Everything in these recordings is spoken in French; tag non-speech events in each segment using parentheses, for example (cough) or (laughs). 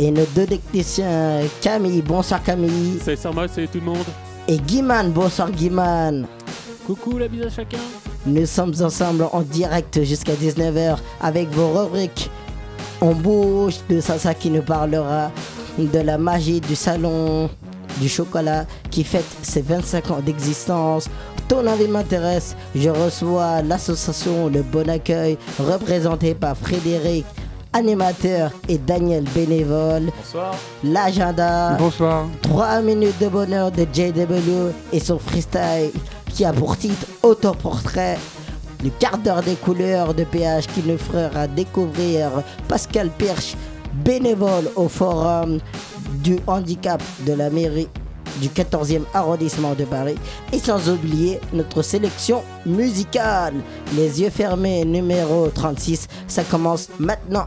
Et nos deux techniciens, Camille, bonsoir Camille. Salut Sarma, salut tout le monde. Et Guiman, bonsoir Guiman. Coucou, la bise à chacun. Nous sommes ensemble en direct jusqu'à 19h avec vos rubriques. On bouge de Sasa qui nous parlera de la magie du salon du chocolat qui fête ses 25 ans d'existence. Ton avis m'intéresse. Je reçois l'association Le Bon Accueil représentée par Frédéric animateur et Daniel bénévole. Bonsoir. L'agenda. Bonsoir. 3 minutes de bonheur de JW et son freestyle qui a pour titre Autoportrait. Le quart d'heure des couleurs de PH qui nous fera découvrir Pascal Pirch, bénévole au forum du handicap de la mairie du 14e arrondissement de Paris. Et sans oublier notre sélection musicale. Les yeux fermés numéro 36. Ça commence maintenant.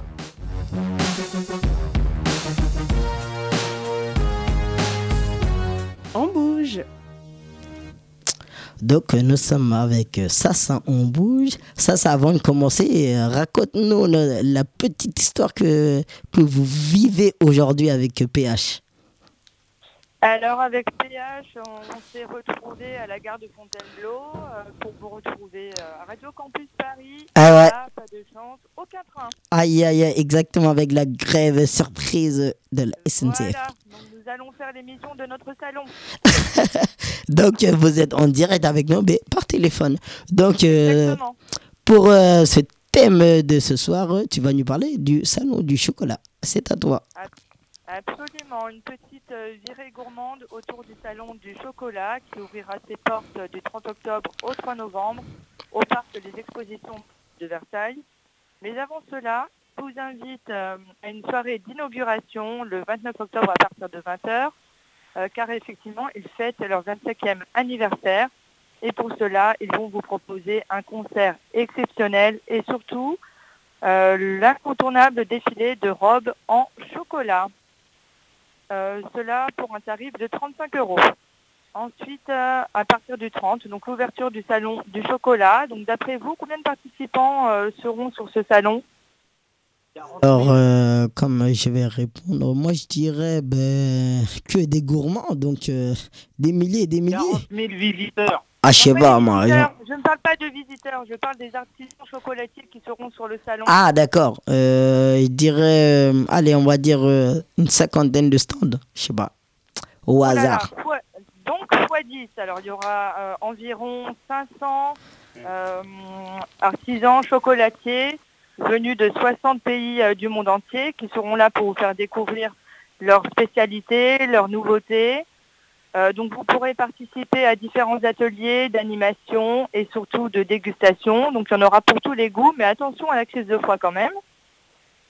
Bouge. Donc nous sommes avec Sassa On Bouge. Sassa, avant de commencer, raconte-nous la, la petite histoire que, que vous vivez aujourd'hui avec PH. Alors avec PH, on, on s'est retrouvés à la gare de Fontainebleau euh, pour vous retrouver euh, à Radio Campus Paris. Ah ouais. Là, pas de chance, aucun train. Aïe, aïe, aïe, exactement avec la grève surprise de la SNCF. Voilà, donc nous allons faire l'émission de notre salon. (laughs) Donc euh, vous êtes en direct avec nous, mais par téléphone. Donc euh, pour euh, ce thème de ce soir, tu vas nous parler du salon du chocolat. C'est à toi. Absolument, une petite virée gourmande autour du salon du chocolat qui ouvrira ses portes du 30 octobre au 3 novembre au parc des expositions de Versailles. Mais avant cela, je vous invite euh, à une soirée d'inauguration le 29 octobre à partir de 20h, euh, car effectivement, ils fêtent leur 25e anniversaire. Et pour cela, ils vont vous proposer un concert exceptionnel et surtout euh, l'incontournable défilé de robes en chocolat. Cela pour un tarif de 35 euros. Ensuite, à partir du 30, donc l'ouverture du salon du chocolat. Donc d'après vous, combien de participants seront sur ce salon? Alors, euh, comme je vais répondre, moi je dirais ben, que des gourmands, donc euh, des milliers et des milliers. 40 000 visiteurs. Ah, je sais pas, moi. Je ne parle pas de visiteurs, je parle des artisans chocolatiers qui seront sur le salon. Ah, d'accord. Euh, je dirais, allez, on va dire une cinquantaine de stands, je sais pas, au Oh hasard. fois- donc x 10, alors il y aura environ 500 euh, artisans chocolatiers venus de 60 pays euh, du monde entier qui seront là pour vous faire découvrir leurs spécialités, leurs nouveautés. Euh, donc vous pourrez participer à différents ateliers d'animation et surtout de dégustation. Donc il y en aura pour tous les goûts, mais attention à la crise de foie quand même.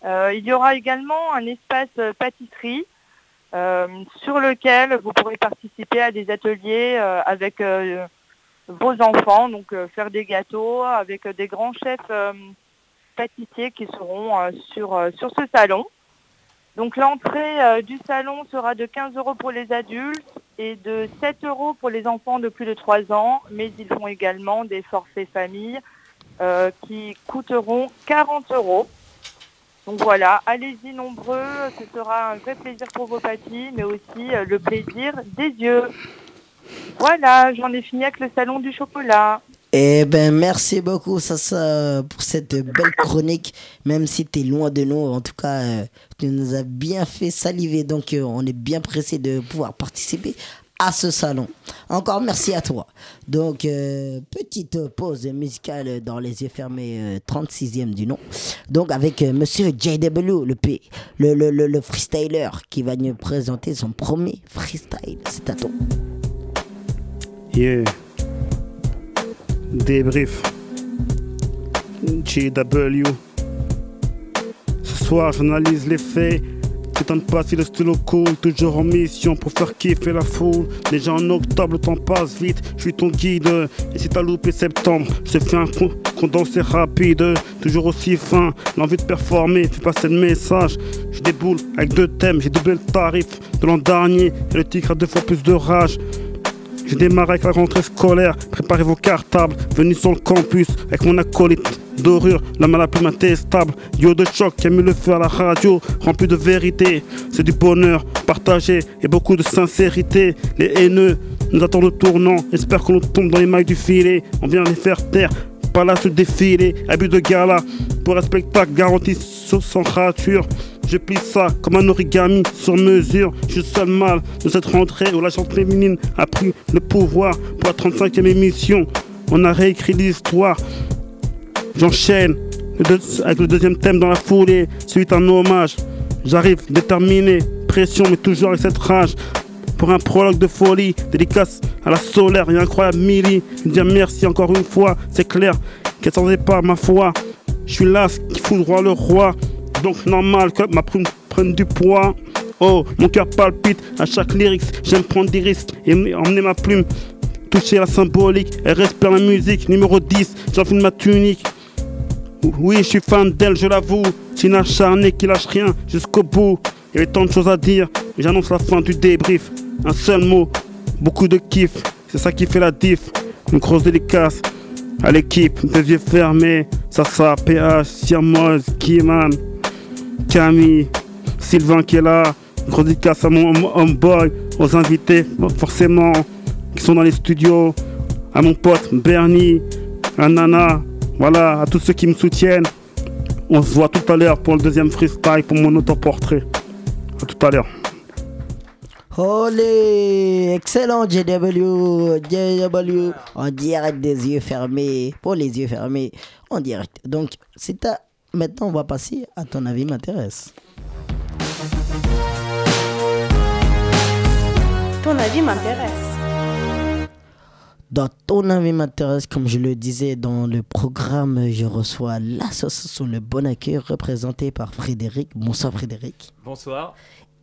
Euh, il y aura également un espace pâtisserie sur lequel vous pourrez participer à des ateliers avec vos enfants, donc faire des gâteaux avec des grands chefs pâtissiers qui seront euh, sur, euh, sur ce salon. Donc l'entrée euh, du salon sera de 15 euros pour les adultes et de 7 euros pour les enfants de plus de 3 ans, mais ils font également des forfaits famille qui coûteront 40 euros. Donc voilà, allez-y nombreux, ce sera un vrai plaisir pour vos papilles, mais aussi le plaisir des yeux. Voilà, j'en ai fini avec le salon du chocolat. Eh ben, merci beaucoup, Sassa, pour cette belle chronique. Même si tu es loin de nous, en tout cas, euh, tu nous as bien fait saliver. Donc, euh, on est bien pressé de pouvoir participer à ce salon. Encore merci à toi. Donc, euh, petite pause musicale dans les yeux fermés, euh, 36e du nom. Donc, avec monsieur JW, le, P, le, le, le, le freestyler, qui va nous présenter son premier freestyle. C'est à toi. Débrief. JW. Ce soir, j'analyse les faits. T'étonnes pas si le stylo cool, toujours en mission pour faire kiffer la foule. Déjà en octobre, le temps passe vite, je suis ton guide. Et si t'as loupé septembre, je fais un con- condensé rapide. Toujours aussi fin, l'envie de performer, fais passer le message. Je déboule avec deux thèmes, j'ai doublé le tarif de l'an dernier. Et le tigre a deux fois plus de rage. J'ai démarré avec la rentrée scolaire, préparez vos cartables, venu sur le campus avec mon acolyte dorure, la main la plus intestable. Duo de choc qui a mis le feu à la radio, rempli de vérité. C'est du bonheur partagé et beaucoup de sincérité. Les haineux nous attendent au tournant, espère qu'on tombe dans les mailles du filet. On vient les faire taire, pas là se défiler, abus de gala. Pour un spectacle garanti sans rature. Je plie ça comme un origami sur mesure. Je suis seul mal de cette rentrée où la chante féminine a pris le pouvoir pour la 35e émission. On a réécrit l'histoire. J'enchaîne avec le deuxième thème dans la foulée, suite un hommage. J'arrive déterminé, pression, mais toujours avec cette rage. Pour un prologue de folie, dédicace à la solaire et incroyable Milly. Dire merci encore une fois, c'est clair qu'elle s'entendait pas ma foi. Je suis là qui fout droit le roi. Donc normal que ma prime prenne du poids. Oh, mon cœur palpite à chaque lyrics. J'aime prendre des risques et emmener ma plume. Toucher la symbolique et respire la musique. Numéro 10, j'enfile ma tunique. Oui, je suis fan d'elle, je l'avoue. C'est une acharnée qui lâche rien jusqu'au bout. Il y avait tant de choses à dire. J'annonce la fin du débrief. Un seul mot, beaucoup de kiff. C'est ça qui fait la diff. Une grosse dédicace à l'équipe des yeux fermés. Sasa, PH, Siamoz, Kiman. Camille, Sylvain qui est là, grosse dédicace à mon homeboy, aux invités forcément qui sont dans les studios, à mon pote Bernie, à Nana, voilà, à tous ceux qui me soutiennent. On se voit tout à l'heure pour le deuxième freestyle pour mon autoportrait. À tout à l'heure. Olé, excellent JW, JW, en direct des yeux fermés, pour les yeux fermés, en direct. Donc, c'est à Maintenant, on va passer à ton avis m'intéresse. Ton avis m'intéresse. Dans ton avis m'intéresse, comme je le disais dans le programme, je reçois l'association Le Bon Accueil représentée par Frédéric. Bonsoir Frédéric. Bonsoir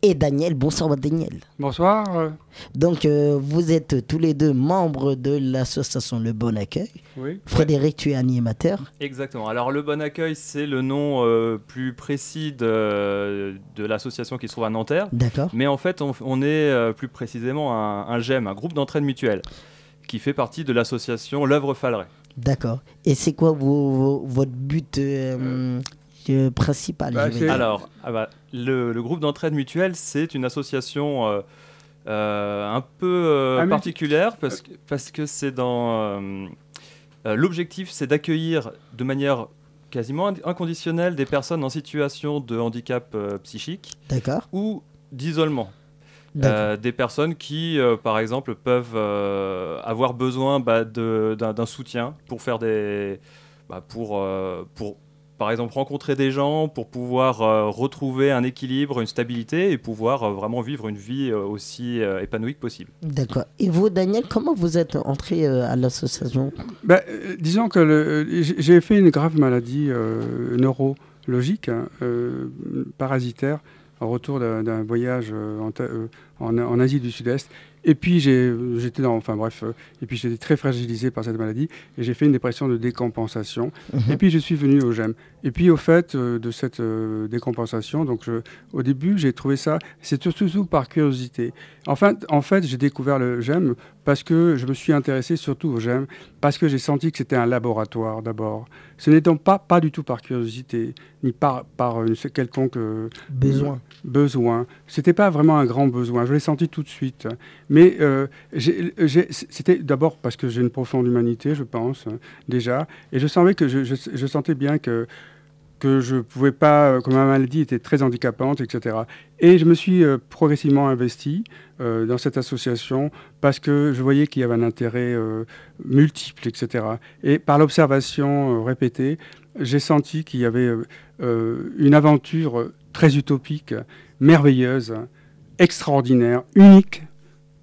et Daniel. Bonsoir Daniel. Bonsoir. Donc euh, vous êtes tous les deux membres de l'association Le Bon Accueil. Oui. Frédéric, tu es animateur. Exactement. Alors Le Bon Accueil, c'est le nom euh, plus précis de, de l'association qui se trouve à Nanterre. D'accord. Mais en fait, on, est euh, plus précisément un, un GEM, un groupe d'entraide mutuelle, qui fait partie de l'association L'œuvre Falleret. D'accord. Et c'est quoi votre but principal bah, Alors, ah bah, le, groupe d'entraide mutuelle, c'est une association euh, euh, un peu euh, ah, particulière parce que, parce que c'est dans. L'objectif, c'est d'accueillir de manière quasiment inconditionnelle des personnes en situation de handicap psychique ou d'isolement. des personnes qui, par exemple, peuvent avoir besoin bah, d'un soutien pour faire des, bah, pour, pour par exemple rencontrer des gens pour pouvoir euh, retrouver un équilibre, une stabilité et pouvoir euh, vraiment vivre une vie euh, aussi épanouie que possible. D'accord. Et vous, Daniel, comment vous êtes entré à l'association? Ben, Disons que j'ai fait une grave maladie neurologique, hein, parasitaire, en retour d'un voyage en, en, Asie du Sud-Est. Et puis j'étais dans, enfin bref, euh, et puis j'étais très fragilisé par cette maladie et j'ai fait une dépression de décompensation. Mhm. Et puis je suis venu au GEM. Et puis au fait euh, de cette euh, décompensation, donc je, au début j'ai trouvé ça, c'est surtout par curiosité. Enfin, en fait, j'ai découvert le GEM parce que je me suis intéressé surtout au GEM, parce que j'ai senti que c'était un laboratoire d'abord. Ce donc pas, pas du tout par curiosité, ni par, par une quelconque besoin. besoin. C'était pas vraiment un grand besoin, je l'ai senti tout de suite. Mais euh, c'était d'abord parce que j'ai une profonde humanité, je pense, déjà, et je sentais que je, sentais bien que que je pouvais pas, que ma maladie était très handicapante, etc. Et je me suis euh, progressivement investi euh, dans cette association parce que je voyais qu'il y avait un intérêt multiple, etc. Et par l'observation répétée, j'ai senti qu'il y avait une aventure très utopique, merveilleuse, extraordinaire, unique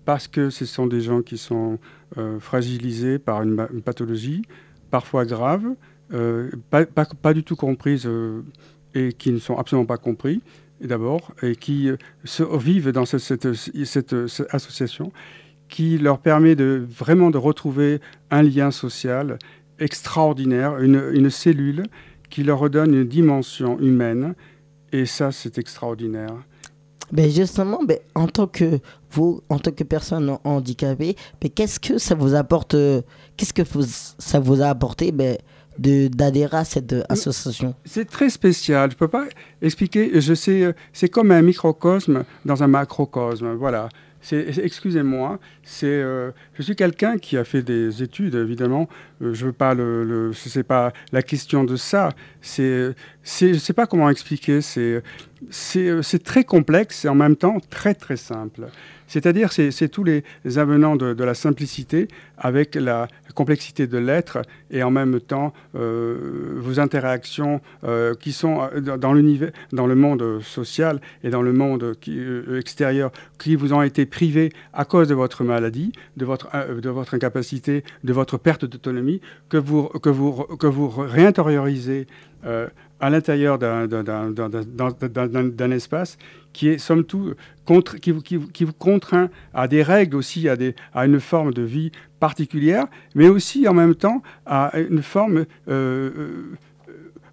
parce que ce sont des gens qui sont euh, fragilisés par une, pathologie, parfois grave, euh, pas, du tout comprises euh, et qui ne sont absolument pas compris, d'abord, et qui se, vivent dans cette, association qui leur permet de vraiment de retrouver un lien social extraordinaire, une, une cellule qui leur redonne une dimension humaine, et ça c'est extraordinaire. Ben justement, ben, en tant que vous, en tant que personne handicapée, mais qu'est-ce que ça vous apporte euh, Qu'est-ce que ça vous a apporté ben, d'adhérer à cette association C'est très spécial. Je ne peux pas expliquer. Je sais, c'est comme un microcosme dans un macrocosme. Voilà excusez-moi, c'est, euh, je suis quelqu'un qui a fait des études, évidemment. Euh, je veux pas le, sais pas la question de ça. C'est, c'est, je sais pas comment expliquer. C'est, c'est, c'est très complexe et en même temps très très simple. C'est-à-dire, c'est tous les avenants de, la simplicité avec la complexité de l'être et en même temps euh, vos interactions euh, qui sont euh, dans, dans le monde social et dans le monde extérieur qui vous ont été privés à cause de votre maladie, de votre, de votre incapacité, de votre perte d'autonomie, que vous, que, vous, que vous réintériorisez à l'intérieur d'un espace qui est somme toute contre, qui, qui, qui, vous contraint à des règles aussi, à, des, à une forme de vie particulière, mais aussi en même temps à une forme euh, euh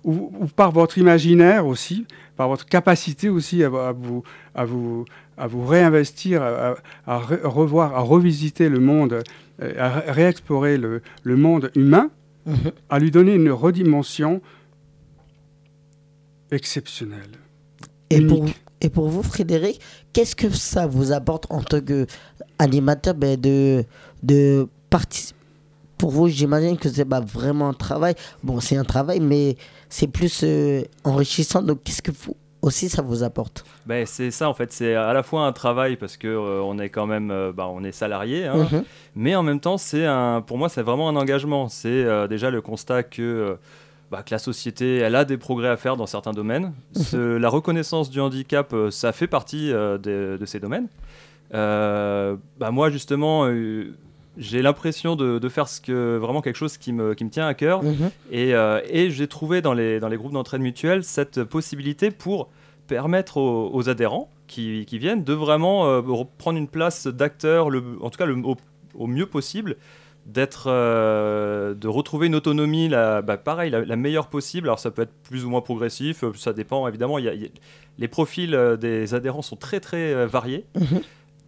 où, par votre imaginaire aussi, par votre capacité aussi à, vous, à, vous, à vous réinvestir, à, à, revoir, à revisiter le monde, euh, à réexplorer le, le monde humain, mhm. à lui donner une redimension exceptionnelle. Et pour, et pour vous, Frédéric, qu'est-ce que ça vous apporte en tant qu'animateur ben de, de participer pour vous, j'imagine que c'est pas vraiment un travail. Bon, c'est un travail, mais c'est plus euh, enrichissant. Donc, qu'est-ce que vous aussi ça vous apporte? Ben, C'est ça, en fait. C'est à la fois un travail parce que euh, on est quand même euh, bah, on est salarié, hein, mhm. mais en même temps, c'est un, pour moi, c'est vraiment un engagement. C'est déjà le constat que bah, que la société, elle a des progrès à faire dans certains domaines. Mhm. la reconnaissance du handicap, euh, ça fait partie euh, de, ces domaines. Euh, bah, moi, justement, j'ai l'impression de, faire ce que, vraiment quelque chose qui me, qui me tient à cœur. Mhm. Et, et j'ai trouvé dans les, dans les groupes d'entraide mutuelle cette possibilité pour permettre aux, adhérents qui, qui, viennent de vraiment prendre une place d'acteur, en tout cas le, au mieux possible, d'être, euh, de retrouver une autonomie, la, bah, pareil, la, meilleure possible. Alors ça peut être plus ou moins progressif, euh, ça dépend évidemment. Il y les profils euh, des adhérents sont très très variés. Mhm.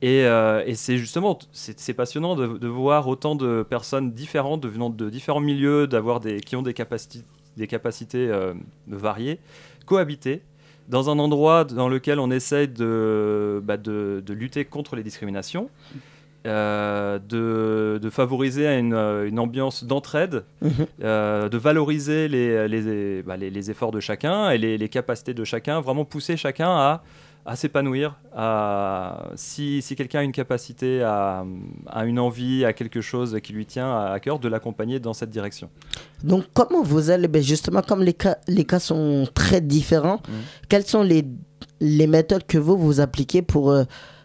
Et, et c'est justement, c'est passionnant de, voir autant de personnes différentes, venant de différents milieux, d'avoir des, qui ont des capacités, des capacités variées, cohabiter dans un endroit dans lequel on essaye de, bah, de, de lutter contre les discriminations. Euh, de, favoriser une, euh, une ambiance d'entraide, mhm. euh, de valoriser les, les, bah, les, efforts de chacun et les, capacités de chacun, vraiment pousser chacun à, à s'épanouir. À, si, si quelqu'un a une capacité, à, à, une envie, à quelque chose qui lui tient à, cœur, de l'accompagner dans cette direction. Donc comment vous allez, ben justement comme les cas, les cas sont très différents, mhm. quelles sont les, les méthodes que vous, vous appliquez pour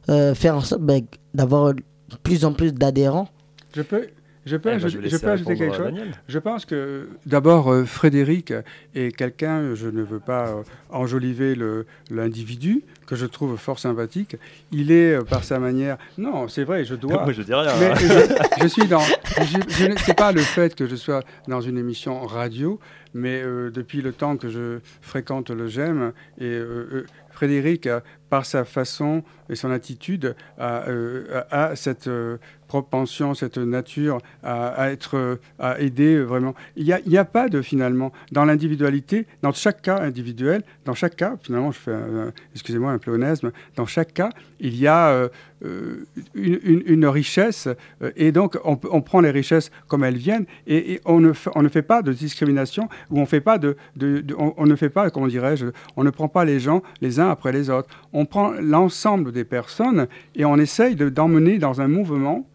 faire en sorte ben, d'avoir plus en plus d'adhérents. Je peux, je peux, eh ben, je, peux ajouter quelque chose. Je pense que d'abord, euh, Frédéric est quelqu'un, je ne veux pas euh, enjoliver l'individu, que je trouve fort sympathique. Il est, euh, par sa manière. Non, c'est vrai, je dois. (laughs) Moi, je dis rien. Mais je, suis dans. Je, ne sais pas le fait que je sois dans une émission radio, mais depuis le temps que je fréquente le GEM, et Frédéric, par sa façon et son attitude, a, cette propension, cette nature à, être, à aider vraiment. Il n'y a, a, pas de finalement dans l'individualité, dans chaque cas individuel, dans chaque cas, finalement, je fais, excusez-moi, un pléonasme, dans chaque cas, il y a euh, euh, une, richesse euh, et donc on, prend les richesses comme elles viennent et, on, ne fait, pas de discrimination ou on fait pas de, on, ne fait pas, comment dirais-je, on ne prend pas les gens les uns après les autres. On prend l'ensemble des personnes et on essaye d'emmener dans un mouvement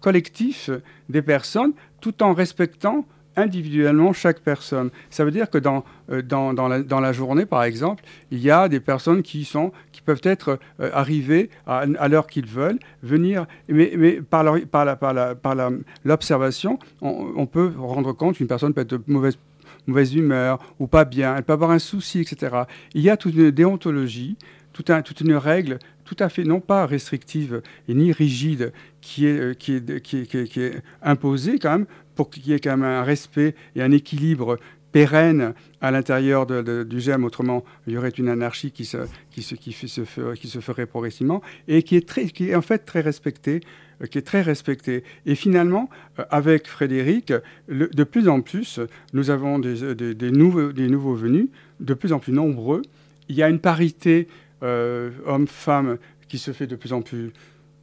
collectif des personnes tout en respectant individuellement chaque personne. Ça veut dire que dans, euh, dans, dans, la, la, journée, par exemple, il y a des personnes qui, sont, qui peuvent être euh, arrivées à, à l'heure qu'ils veulent, venir, mais, mais par l'observation, par la, par on, on, peut rendre compte qu'une personne peut être de mauvaise, mauvaise humeur ou pas bien, elle peut avoir un souci, etc. Il y a toute une déontologie, toute, un, toute une règle tout à fait, non pas restrictive et ni rigide, euh, qui est, qui est, imposée quand même, pour qu'il y ait quand même un respect et un équilibre pérenne à l'intérieur du GEM, autrement il y aurait une anarchie qui se, qui se, qui se, qui se ferait progressivement, et qui est, très, qui est en fait très respectée euh, qui est très respectée. Et finalement, euh, avec Frédéric, de plus en plus, nous avons des, des, nouveaux, des nouveaux venus, de plus en plus nombreux. Il y a une parité euh, homme-femme qui se fait de plus en plus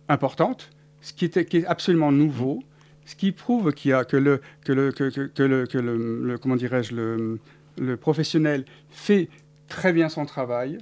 importante, ce qui est, qui est absolument nouveau ce qui prouve qu'il y a que le, que le, que, que, le, que le, comment dirais-je, le, le, professionnel fait très bien son travail,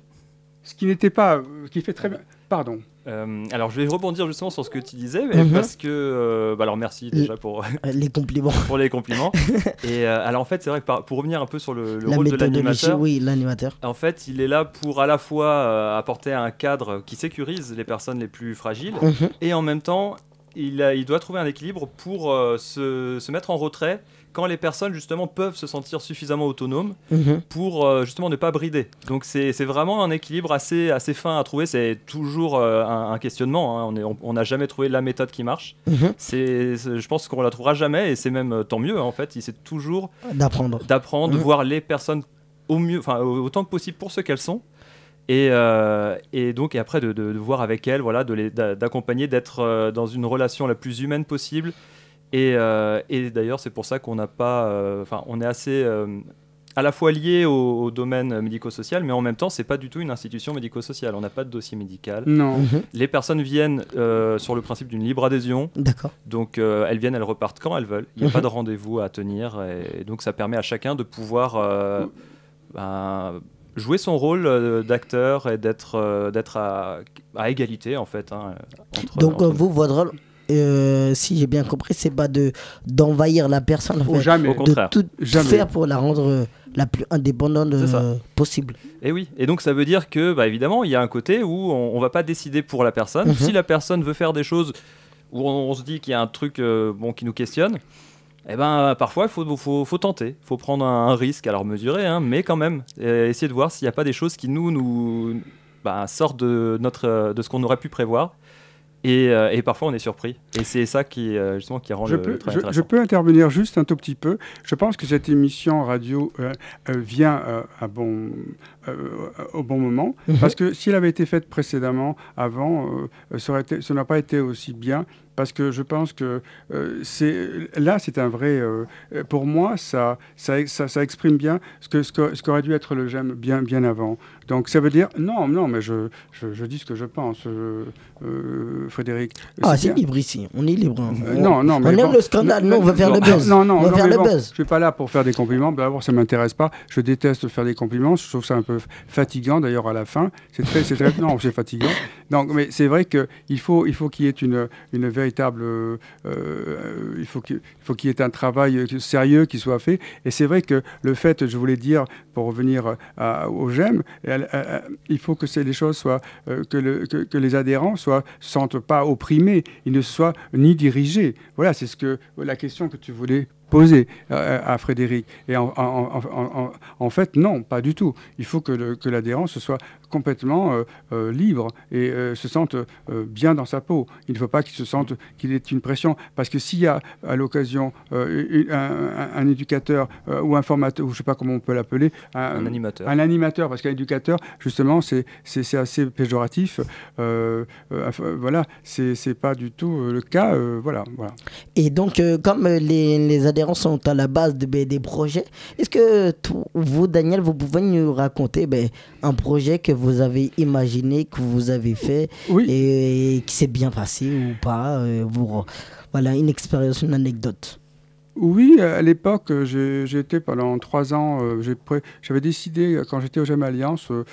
ce qui n'était pas, qui fait très bien. Pardon. Euh, alors je vais rebondir justement sur ce que tu disais, mais mhm. parce que euh, bah alors merci déjà pour (laughs) les compliments. pour les compliments. (laughs) Et euh, alors en fait c'est vrai que pour revenir un peu sur le, rôle de l'animateur, oui l'animateur. En fait il est là pour à la fois apporter un cadre qui sécurise les personnes les plus fragiles mhm. et en même temps il, doit trouver un équilibre pour euh, se, mettre en retrait quand les personnes justement peuvent se sentir suffisamment autonomes mhm. pour euh, justement ne pas brider. Donc c'est vraiment un équilibre assez, assez fin à trouver. C'est toujours euh, un, questionnement. Hein. On n'a jamais trouvé la méthode qui marche. Mhm. C'est je pense qu'on la trouvera jamais et c'est même tant mieux en fait. C'est toujours d'apprendre, d'apprendre, de mhm. voir les personnes au mieux, enfin autant que possible pour ce qu'elles sont et, euh, et, donc, et après, de, de, voir avec elle, voilà, d'accompagner, d'être euh, dans une relation la plus humaine possible. Et, euh, et d'ailleurs, c'est pour ça qu'on n'a pas. Enfin, on est assez. à la fois lié au, domaine médico-social, mais en même temps, c'est pas du tout une institution médico-sociale. On n'a pas de dossier médical. Non. Mhm. Les personnes viennent sur le principe d'une libre adhésion. D'accord. Donc, elles viennent, elles repartent quand elles veulent. Il n'y a mhm. pas de rendez-vous à tenir. Et, donc, ça permet à chacun de pouvoir ben, jouer son rôle euh, d'acteur et d'être euh, d'être à, à, égalité en fait. Hein, Donc vous, votre rôle, euh, si j'ai bien compris, c'est pas de d'envahir la personne, en jamais. de tout faire pour la rendre la plus indépendante possible. Et oui, et donc ça veut dire que, bah, évidemment, il y a un côté où on, on va pas décider pour la personne. Mhm. Si la personne veut faire des choses où on, se dit qu'il y a un truc bon qui nous questionne, eh ben, parfois, il faut, faut, faut, tenter, il faut prendre un, risque, alors mesurer, hein, mais quand même, essayer de voir s'il n'y a pas des choses qui nous, nous bah, sortent de, notre, de ce qu'on aurait pu prévoir. Et, euh, et, parfois on est surpris. Et c'est ça qui, euh, justement, qui rend je le, peux, je, peux intervenir juste un tout petit peu. Je pense que cette émission radio euh, vient à bon, au bon moment. Mhm. Parce que si elle avait été faite précédemment, avant, ça n'a pas été aussi bien parce que je pense que euh, c'est là, c'est un vrai. Euh, pour moi, ça ça, ça, exprime bien ce que ce qu'aurait dû être le j'aime bien bien avant. Donc ça veut dire non, non, mais je, je, dis ce que je pense, euh, Frédéric. Ah, c'est libre ici. On est libre. non, non, mais on aime le scandale. Non, on va faire le buzz. Non, non, on va faire le buzz. Je suis pas là pour faire des compliments. D'abord, ça m'intéresse pas. Je déteste faire des compliments. Je trouve ça un peu fatigant. D'ailleurs, à la fin, c'est très, c'est très, non, c'est fatigant. Donc, mais c'est vrai que il faut, il faut qu'il y ait une, une véritable, euh, il faut qu'il y ait un travail sérieux qui soit fait. Et c'est vrai que le fait, je voulais dire, pour revenir à, au GEM, il faut que les choses soient, euh, que, le, que, que, les adhérents soient sentent pas opprimés, ils ne soient ni dirigés. Voilà, c'est ce que la question que tu voulais poser euh, à Frédéric. Et en, en, fait, non, pas du tout. Il faut que l'adhérent se soit complètement euh, euh, libre et se sente bien dans sa peau. Il ne faut pas qu'il se sente qu'il ait une pression. Parce que s'il y a à l'occasion un, éducateur ou un formateur, ou je ne sais pas comment on peut l'appeler, un, animateur. Un animateur, parce qu'un éducateur, justement, c'est assez péjoratif. voilà, c'est pas du tout le cas. voilà, voilà. Et donc, comme les, les adhérents sont à la base de, ben, des projets. Est-ce que vous, Daniel, vous pouvez nous raconter ben, un projet que vous avez imaginé, que vous avez fait et, qui s'est bien passé ou pas euh, Voilà, une expérience, une anecdote. Oui, à l'époque, j'ai été pendant trois ans, euh, j'avais décidé, quand j'étais au GEM Alliance, euh,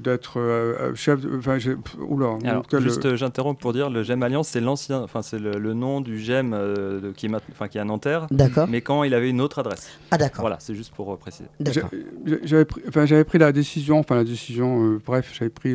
d'être euh, euh, chef. De, enfin, oula. Alors, juste, j'interromps pour dire, le GEM Alliance, c'est l'ancien, enfin c'est le, nom du GEM de, qui, est, enfin, qui est à Nanterre. D'accord. Mais quand il avait une autre adresse. Ah d'accord. Voilà, c'est juste pour préciser. J'avais pris, enfin, j'avais pris la décision, enfin la décision, bref, j'avais pris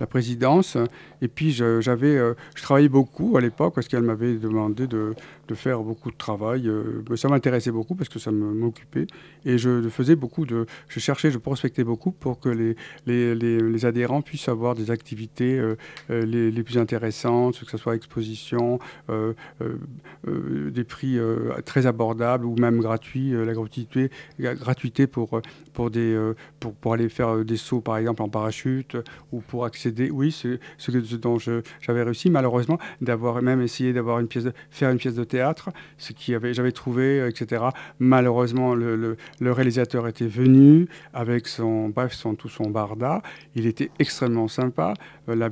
la présidence. Et puis j'avais, je travaillais beaucoup à l'époque parce qu'elle m'avait demandé de, faire beaucoup de travail. ça m'intéressait beaucoup parce que ça m'occupait et je faisais beaucoup de, je cherchais, je prospectais beaucoup pour que les, les les, adhérents puissent avoir des activités les, les, plus intéressantes, que ce soit exposition, des prix très abordables ou même gratuits, la gratuité, gratuité pour, pour, des, pour, aller faire des sauts par exemple en parachute ou pour accéder, oui, ce dont j'avais réussi malheureusement d'avoir même essayé d'avoir une pièce de, faire une pièce de théâtre, ce qui avait j'avais trouvé, etc. Malheureusement, le, le, réalisateur était venu avec son, bref, son, tout son barda. Il était extrêmement sympa. Euh, la,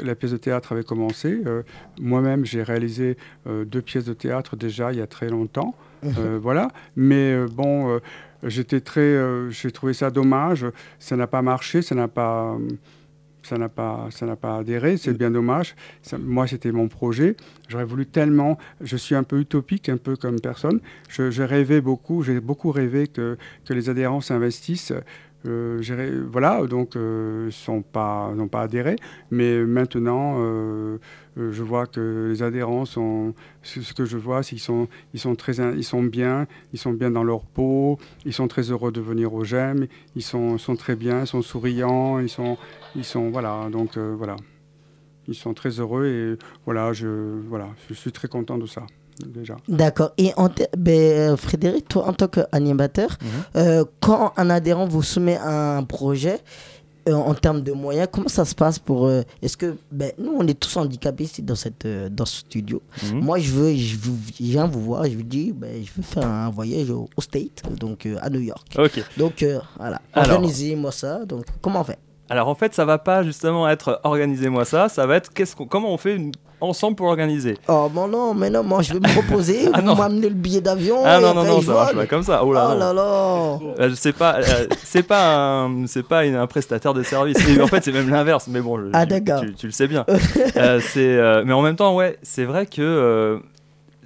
la, pièce de théâtre avait commencé. Euh, moi-même, j'ai réalisé euh, deux pièces de théâtre déjà il y a très longtemps. (laughs) Voilà. Mais bon, j'étais très, j'ai trouvé ça dommage. Ça n'a pas marché. Ça n'a pas ça n'a pas, ça n'a pas adhéré, c'est bien dommage. moi, c'était mon projet. J'aurais voulu tellement, je suis un peu utopique, un peu comme personne. Je, je rêvais beaucoup, j'ai beaucoup rêvé que, que les adhérents s'investissent euh, voilà, donc euh, sont pas, n'ont pas adhéré. Mais maintenant, euh, je vois que les adhérents sont, ce que je vois, c'est qu'ils sont, ils sont très, ils sont bien, ils sont bien dans leur peau, ils sont très heureux de venir au GEM, ils sont, sont très bien, ils sont souriants, ils sont, ils sont, voilà, donc voilà, ils sont très heureux et voilà, je, voilà, je suis très content de ça déjà. D'accord. Et ben, euh, Frédéric, toi, en tant qu'animateur, mhm. euh, quand un adhérent vous soumet un projet, euh, en termes de moyens, comment ça se passe pour. Est-ce que. Ben, nous, on est tous handicapés ici dans, cette, dans ce studio. Mhm. Moi, je veux. Je, viens vous voir, je vous dis, ben, je veux faire un voyage au, State, donc à New York. Ok. Donc, voilà. Organisez-moi ça. Donc, comment on fait? Alors en fait, ça va pas justement être organisez-moi ça, ça va être qu'est-ce comment on fait une ensemble pour organiser? Oh, bon, non, mais non, moi je vais me proposer. (laughs) ah, vous m'amenez le billet d'avion. Ah non, non, non, ça marche pas comme ça. Oh là, oh là, là. Euh, c'est pas, euh, c'est pas, un, c'est pas un prestataire de service. en fait, c'est même l'inverse. Mais bon, ah, tu, tu, le sais bien. (laughs) euh, c'est, euh, mais en même temps, ouais, c'est vrai que.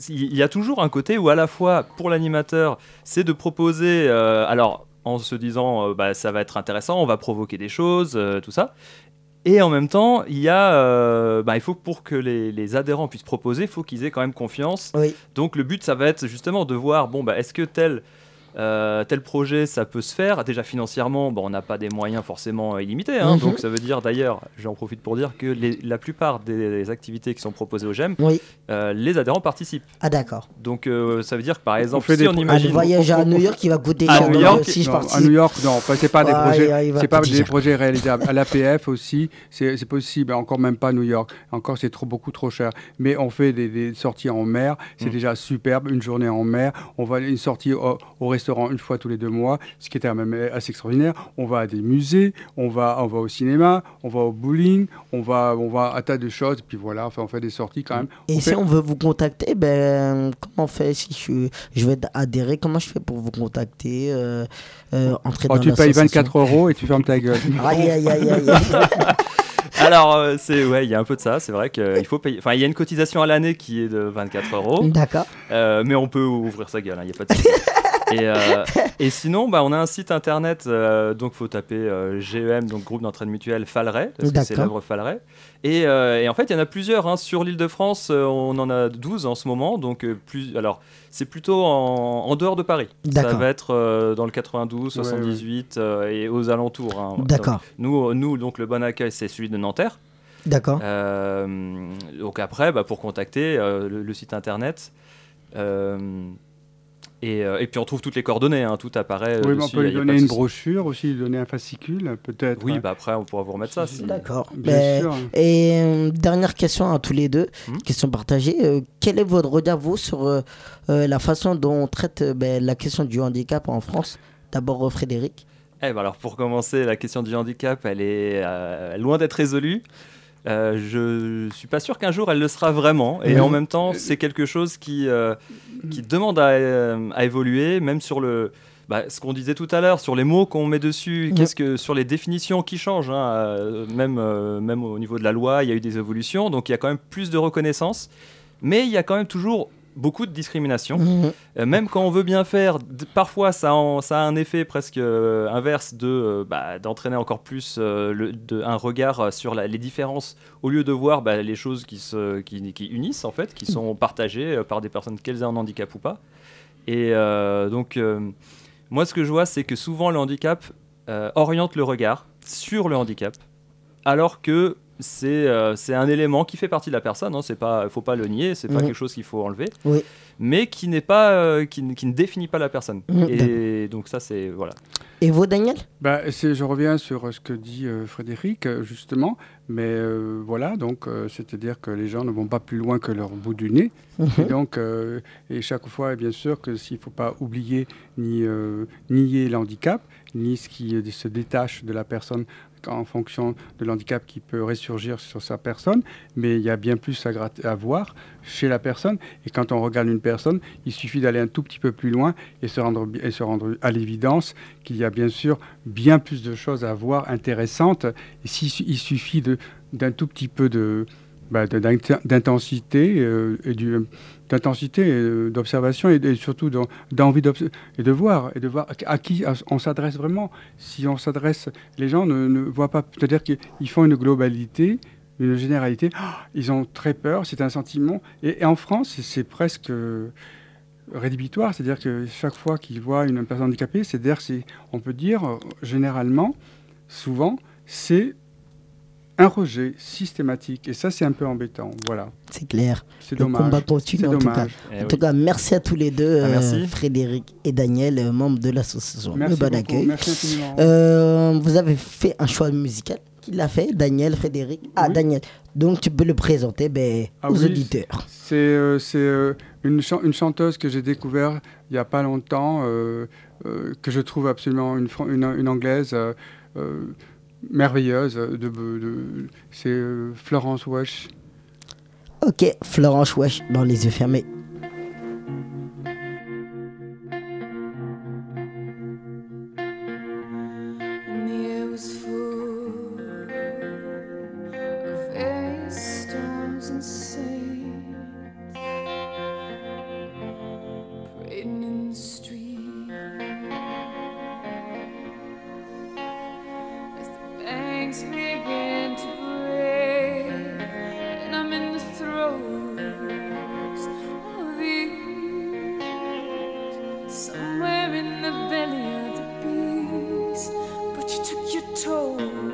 il y a toujours un côté où à la fois pour l'animateur c'est de proposer alors en se disant bah, ça va être intéressant, on va provoquer des choses, tout ça. Et en même temps, il y a, euh, bah, il faut pour que les, adhérents puissent proposer, il faut qu'ils aient quand même confiance. Donc le but, ça va être justement de voir, bon, bah, est-ce que tel euh, tel projet, ça peut se faire. Déjà financièrement, bon, on n'a pas des moyens forcément illimités. Hein. Mhm. Donc ça veut dire d'ailleurs, j'en profite pour dire que la plupart des, activités qui sont proposées au GEM, euh, les adhérents participent. Ah d'accord. Donc euh, ça veut dire que par exemple, si on imagine... Un voyage à New York qui va coûter à New York, si je À New York, non, c'est pas des projets, c'est pas des projets réalisables. À l'APF aussi, c'est possible. Encore même pas New York. Encore c'est trop beaucoup trop cher. Mais on fait des, sorties en mer, c'est mm. déjà superbe. Une journée en mer, on va une sortie au, au restaurant une fois tous les deux mois, ce qui était même assez extraordinaire. On va à des musées, on va, on va au cinéma, on va au bowling, on va, on va à tas de choses. Et puis voilà, enfin, on fait des sorties quand même. Et si on veut vous contacter, ben, comment on fait si je, je veux adhérer Comment je fais pour vous contacter euh, euh, entrer oh, Tu payes 24 euros et tu fermes ta gueule. (laughs) aïe, aïe, aïe, aïe. (laughs) Alors, euh, c'est ouais, il y a un peu de ça. C'est vrai qu'il faut payer. Enfin, il y a une cotisation à l'année qui est de 24 euros. D'accord. mais on peut ouvrir sa gueule. Il n'y a pas de souci. (laughs) Et, euh, et, sinon, bah, on a un site internet, euh, donc faut taper euh, GEM, donc groupe d'entraide mutuelle Falray, parce que c'est l'œuvre Falray. Et, et, en fait, il y en a plusieurs. Hein. Sur l'île de France, on en a 12 en ce moment. Donc, plus, alors, c'est plutôt en, en, dehors de Paris. Ça va être dans le 92, 78 et aux alentours. Hein. D'accord. Nous, nous, donc, le bon accueil, c'est celui de Nanterre. D'accord. donc après, bah, pour contacter le, site internet. Euh, et, puis on trouve toutes les coordonnées, hein, tout apparaît. Euh, oui, on peut lui donner une brochure aussi, lui donner un fascicule, peut-être. Oui, bah après on pourra vous remettre ça. D'accord. Ben, et euh, dernière question à tous les deux, hmm? Question partagée. quel est votre regard, vous, sur la façon dont on traite ben, la question du handicap en France? D'abord, Frédéric. Eh ben alors pour commencer, la question du handicap, elle est loin d'être résolue. Euh, je suis pas sûr qu'un jour elle le sera vraiment. Et en même temps, c'est quelque chose qui, euh, qui demande à, euh, à, évoluer, même sur le. Bah, ce qu'on disait tout à l'heure, sur les mots qu'on met dessus, qu'est-ce que sur les définitions qui changent, hein, même, même au niveau de la loi, il y a eu des évolutions, donc il y a quand même plus de reconnaissance, mais il y a quand même toujours beaucoup de discrimination. Mhm. Euh, même quand on veut bien faire, parfois ça, ça, a un effet presque euh, inverse de euh, bah, d'entraîner encore plus le, de, un regard sur les différences au lieu de voir bah, les choses qui, se, qui, qui, unissent en fait, qui mhm. sont partagées par des personnes qu'elles aient un handicap ou pas. Et donc moi ce que je vois c'est que souvent le handicap oriente le regard sur le handicap, alors que c'est euh, c'est un élément qui fait partie de la personne. Hein, c'est pas, faut pas le nier, c'est pas Mhm. quelque chose qu'il faut enlever, Oui. mais qui n'est pas, euh, qui, ne- qui ne définit pas la personne. Mhm, Et donc ça, c'est voilà. Et vous, Daniel? Bah, c'est- je reviens sur euh, ce que dit euh, Frédéric, justement. Mais euh, voilà, donc, euh, c'est-à-dire que les gens ne vont pas plus loin que leur bout du nez. Et donc, euh, et chaque fois, bien sûr, que s'il ne faut pas oublier ni euh, nier l'handicap, ni ce qui se détache de la personne en fonction de l'handicap qui peut ressurgir sur sa personne, mais il y a bien plus à, voir chez la personne. Et quand on regarde une personne, il suffit d'aller un tout petit peu plus loin et se rendre, à l'évidence qu'il y a bien sûr bien plus de choses à voir intéressantes. Et su- il suffit d'un tout petit peu de bah, d'intensité euh, et du- d'intensité euh, d'observation et, surtout d'en- d'envie de voir et de voir à qui on s'adresse vraiment. Si on s'adresse les gens ne, voient pas. C'est-à-dire qu'ils font une globalité une généralité. Ah, ils ont très peur c'est un sentiment. Et, en France c'est- presque euh, rédhibitoire. C'est-à-dire que chaque fois qu'ils voient une personne handicapée c'est-à-dire on peut dire euh, généralement souvent c'est un rejet systématique et ça c'est un peu embêtant voilà C'est clair. c'est Le dommage combat continue en tout cas. Eh En oui. tout cas, merci à tous les deux, Ah, merci. euh, Frédéric et Daniel, euh, membres de l'association. Merci Le bon beaucoup, accueil. merci infiniment. Euh, vous avez fait un choix musical. Qui l'a fait Daniel, Frédéric Ah, Oui. Daniel. Donc, tu peux le présenter ben, Ah aux oui, auditeurs. C'est euh, c'est, euh, une, chan- une chanteuse que j'ai découvert il n'y a pas longtemps, euh, euh, que je trouve absolument une, une, une anglaise euh, euh, merveilleuse. De, de- c'est euh, Florence Welch. Ok, Florence Wesh dans les yeux fermés. Took your toll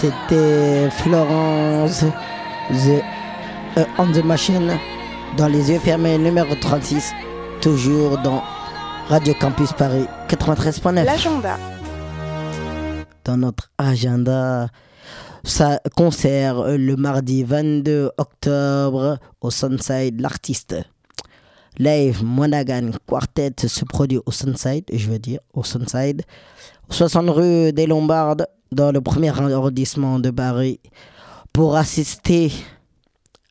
C'était Florence the, euh, on the Machine dans les yeux fermés numéro 36, toujours dans Radio Campus Paris 93.9. L'agenda. Dans notre agenda, ça concert le mardi 22 octobre au Sunside l'artiste. Live Monaghan Quartet se produit au Sunside, je veux dire au Sunside, 60 rue des Lombardes, dans le premier arrondissement de Paris. Pour assister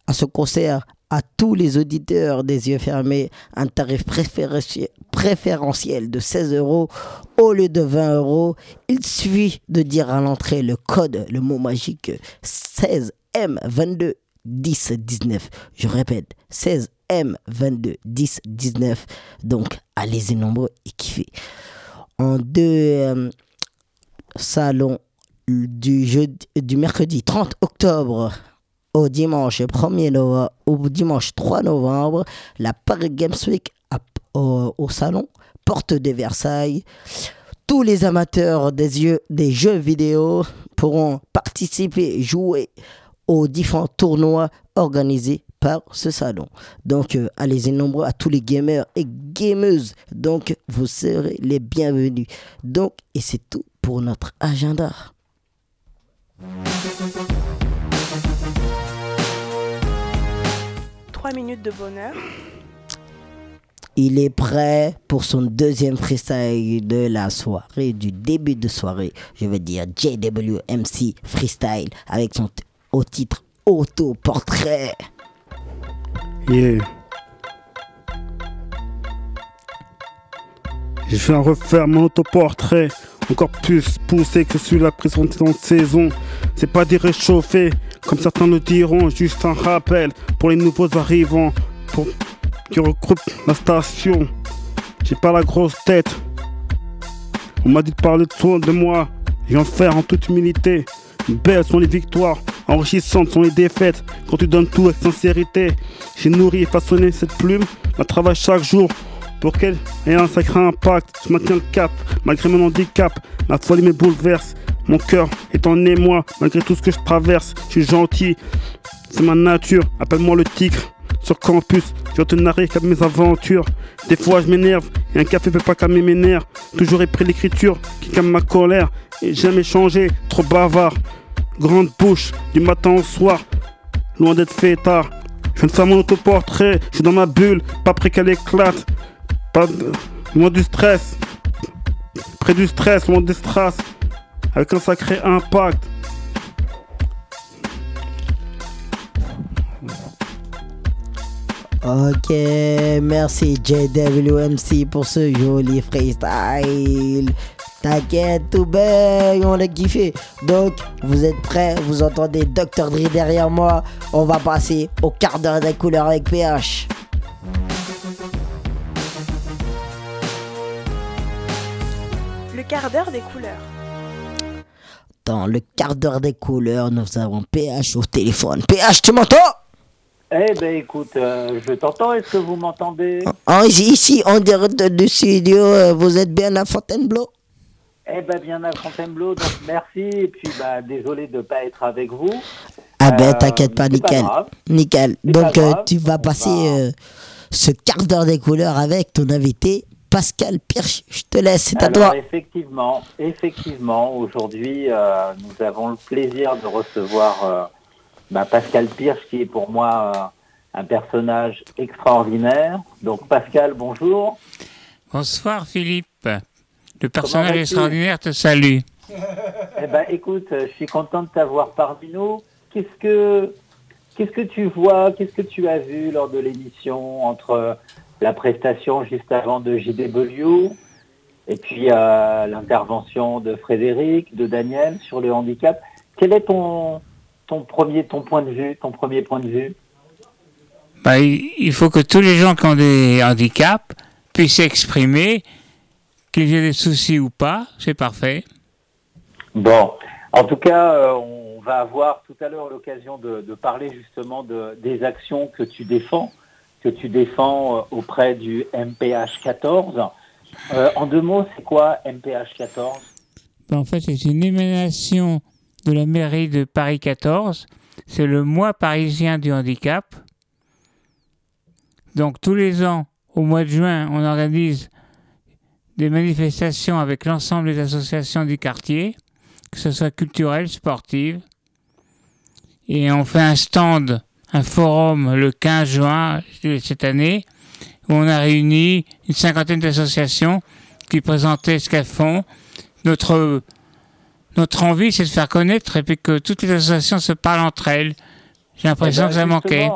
à ce concert, à tous les auditeurs des yeux fermés, un tarif préférentiel de 16 euros au lieu de 20 euros. Il suffit de dire à l'entrée le code, le mot magique 16M22 10 19. Je répète, 16 M22 10 19. Donc, allez-y nombreux et kiffez. En deux euh, salons du, jeudi, mercredi 30 octobre au dimanche 1er novembre, au dimanche 3 novembre, la Paris Games Week au, au, salon Porte de Versailles. Tous les amateurs des, yeux, des jeux vidéo pourront participer, jouer aux différents tournois organisés par ce salon. Donc, euh, allez-y nombreux à tous les gamers et gameuses. Donc, vous serez les bienvenus. Donc, et c'est tout pour notre agenda. Trois minutes de bonheur. Il est prêt pour son deuxième freestyle de la soirée, du début de soirée. Je veux dire JWMC Freestyle avec son au titre Autoportrait. Yeah. Je viens refaire mon autoportrait, encore plus poussé que de la précédente saison. C'est pas des réchauffés, comme certains le diront, juste un rappel pour les nouveaux arrivants, pour qui recrutent la station. J'ai pas la grosse tête. On m'a dit de parler de, toi, de moi et en faire en toute humilité. Belles sont les victoires, enrichissantes sont les défaites. Quand tu donnes tout avec sincérité, j'ai nourri et façonné cette plume. Je travaille chaque jour pour qu'elle ait un sacré impact. Je maintiens le cap, malgré mon handicap. Ma folie me bouleverse. Mon cœur est en émoi, malgré tout ce que je traverse. Je suis gentil, c'est ma nature. Appelle-moi le tigre. Sur campus, je te narrer mes aventures. Des fois, je m'énerve et un café peut pas calmer mes nerfs. Toujours épris l'écriture qui calme ma colère. Et jamais changé, trop bavard. Grande bouche, du matin au soir. Loin d'être fait tard. Je viens de faire mon autoportrait, je suis dans ma bulle, pas près qu'elle éclate. Pas de... du stress. Près du stress, loin des strass. Avec un sacré impact. Ok, merci JWMC pour ce joli freestyle. T'inquiète, tout bang, on a kiffé. Donc, vous êtes prêts Vous entendez Dr. Dre derrière moi On va passer au quart d'heure des couleurs avec PH. Quart d'heure des couleurs. Dans le quart d'heure des couleurs, nous avons PH au téléphone. PH, tu m'entends? Eh ben écoute, euh, je t'entends, est-ce que vous m'entendez? Ah, ici, ici, en direct du studio, euh, vous êtes bien à Fontainebleau? Eh ben bien à Fontainebleau, donc merci, et puis bah, désolé de ne pas être avec vous. Ah ben, Euh, t'inquiète pas, nickel. grave. Nickel. Donc, pas euh, tu vas On passer va- euh, ce quart d'heure des couleurs avec ton invité, Pascal Pirch. Je te laisse, c'est à Alors toi. effectivement, effectivement, aujourd'hui, euh, nous avons le plaisir de recevoir euh, bah, Pascal Pirch, qui est pour moi euh, un personnage extraordinaire. Donc Pascal, bonjour. Bonsoir Philippe. Le personnage extraordinaire te salue. Eh ben, écoute, je suis content de t'avoir parmi nous. Qu'est-ce que, qu'est-ce que tu vois, qu'est-ce que tu as vu lors de l'émission entre la prestation juste avant de JW et puis euh, l'intervention de Frédéric, de Daniel sur le handicap. Quel est ton, ton premier, ton point de vue, ton premier point de vue? Bah, il il faut que tous les gens qui ont des handicaps puissent s'exprimer, qu'ils aient des soucis ou pas, c'est parfait. Bon, en tout cas, euh, on va avoir tout à l'heure l'occasion de, de parler justement de, des actions que tu défends, que tu défends euh, auprès du MPH 14. Euh, en deux mots, c'est quoi MPH 14 Bah, en fait, c'est une émanation de la mairie de Paris 14. C'est le mois parisien du handicap. Donc tous les ans, au mois de juin, on organise des manifestations avec l'ensemble des associations du quartier, que ce soit culturelles, sportives. Et on fait un stand, un forum le 15 juin de cette année, où on a réuni une cinquantaine d'associations qui présentaient ce qu'elles font. Notre, notre envie, c'est de faire connaître et puis que toutes les associations se parlent entre elles. J'ai l'impression Eh ben, que ça manquait.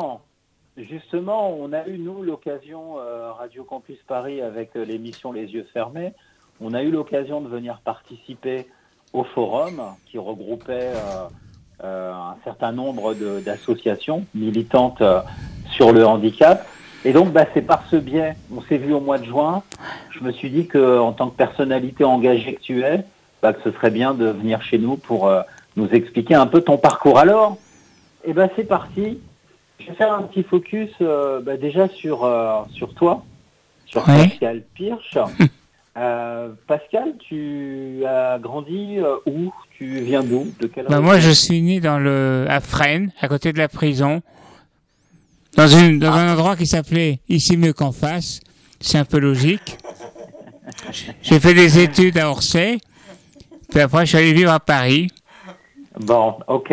justement, on a eu, nous, l'occasion, euh, Radio Campus Paris, avec euh, l'émission Les Yeux Fermés, on a eu l'occasion de venir participer au forum qui regroupait euh, un certain nombre d'associations militantes euh, sur le handicap. Et donc, bah, c'est par ce biais, on s'est vu au mois de juin, je me suis dit que en tant que personnalité engagée que tu es, bah, que ce serait bien de venir chez nous pour euh, nous expliquer un peu ton parcours. Alors, eh ben, c'est parti. Je vais faire un petit focus euh, bah, déjà sur, euh, sur toi, sur. Pascal Pirch. (laughs) Euh, Pascal, tu as grandi euh, où? Tu viens d'où? De quelle Bah, région? moi, je suis né dans le, à Fresnes, à côté de la prison, dans, une, dans un endroit qui s'appelait Ici mieux qu'en face. C'est un peu logique. J'ai fait des études à Orsay, puis après, je suis allé vivre à Paris. Bon, ok.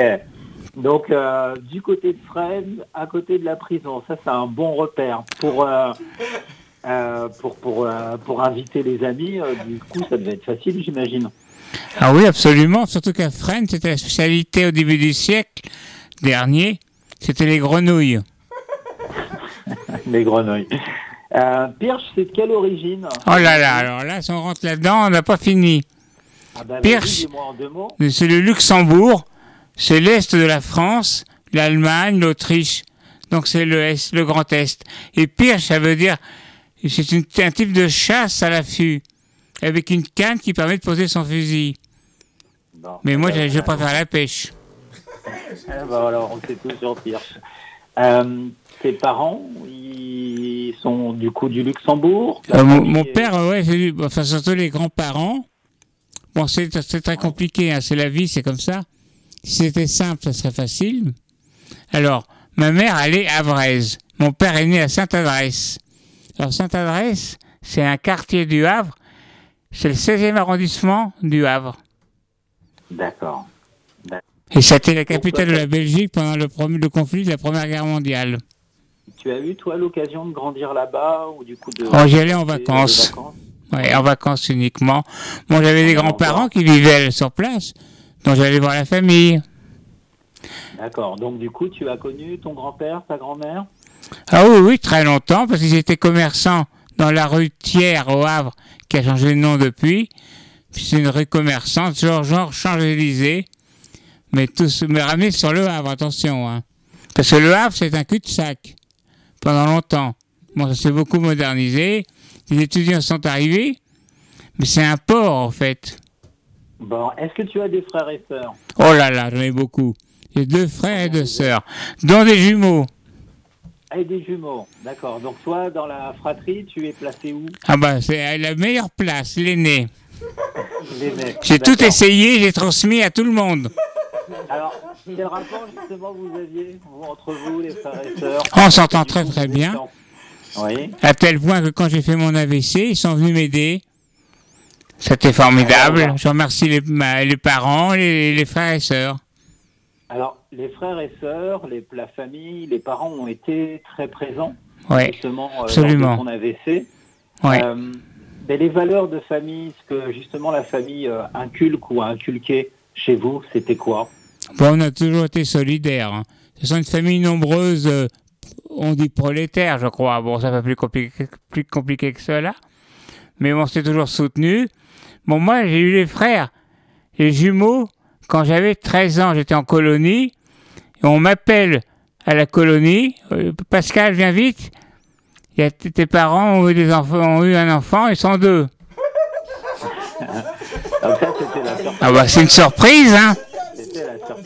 Donc, euh, du côté de Fresnes, à côté de la prison, ça, c'est un bon repère pour, euh, euh, pour, pour, pour inviter les amis. du coup, ça devait être facile, j'imagine. Ah oui, absolument. Surtout qu'à Fresnes, c'était la spécialité au début du siècle dernier. C'était les grenouilles. (laughs) les grenouilles. Euh, Pirch, c'est de quelle origine? Oh là là, alors là, si on rentre là-dedans, on n'a pas fini. Ah bah, Pirch. C'est le Luxembourg, c'est l'Est de la France, l'Allemagne, l'Autriche. Donc c'est le Est, le Grand Est. Et Pirch, ça veut dire, c'est un type de chasse à l'affût, avec une canne qui permet de poser son fusil. Bon. Mais moi, Euh, je, je préfère la pêche. (laughs) Ah bah alors, on sait sur Pirch. Euh, tes parents, ils sont du coup du Luxembourg? Euh, mon, est- père, ouais, enfin surtout les grands-parents. Bon, c'est c'est très compliqué, hein, c'est la vie, c'est comme ça. Si c'était simple, ça serait facile. Alors, ma mère, elle est à Vraise. Mon père est né à Sainte-Adresse. Alors, Sainte-Adresse, c'est un quartier du Havre. C'est le 16e arrondissement du Havre. D'accord. Et c'était la capitale de la Belgique pendant le, premier- le conflit de la Première Guerre mondiale. Tu as eu, toi, l'occasion de grandir là-bas ou du coup de... Oh, j'y allais en vacances. vacances Ouais, en vacances uniquement. Bon, j'avais des grands-parents qui vivaient sur place, donc j'allais voir la famille. D'accord. Donc, du coup, tu as connu ton grand-père, ta grand-mère? Ah oui, oui, très longtemps, parce qu'ils étaient commerçants dans la rue Thiers au Havre, qui a changé de nom depuis. Puis c'est une rue commerçante, genre, genre Champs-Élysées, mais tous, mais ramenés sur le Havre, attention, hein. Parce que le Havre, c'est un cul-de-sac, pendant longtemps. Bon, ça s'est beaucoup modernisé, les étudiants sont arrivés, mais c'est un port, en fait. Bon, est-ce que tu as des frères et sœurs? Oh là là, j'en ai beaucoup. J'ai deux frères et deux sœurs, dont des jumeaux. Et des jumeaux. D'accord. Donc, toi, dans la fratrie, tu es placé où? Ah bah, c'est la meilleure place, l'aîné. L'aîné. J'ai tout essayé, j'ai transmis à tout le monde. Alors, quel rapport justement vous aviez vous, entre vous, les frères et sœurs? On s'entend très très bien, Oui. à tel point que quand j'ai fait mon AVC, ils sont venus m'aider. C'était formidable. Je remercie les, ma- les parents, les, les frères et sœurs. Alors, les frères et sœurs, les, la famille, les parents ont été très présents, Ouais, justement, euh, absolument. ton AVC. ouais. Euh, mais les valeurs de famille, ce que justement la famille euh, inculque ou a inculqué chez vous, c'était quoi? Bon, on a toujours été solidaires. hein. Ce sont une famille nombreuse, euh, on dit prolétaire, je crois. Bon, ça va plus compliqué, plus compliqué que cela. Mais on s'est toujours soutenu. Bon, moi, j'ai eu les frères, les jumeaux, quand j'avais 13 ans, j'étais en colonie. Et on m'appelle à la colonie. euh, Pascal, viens vite. Y a tes parents ont eu, des enfants, ont eu un enfant, ils sont deux. Donc ça, c'était la surprise. Ah bah, c'est une surprise, hein.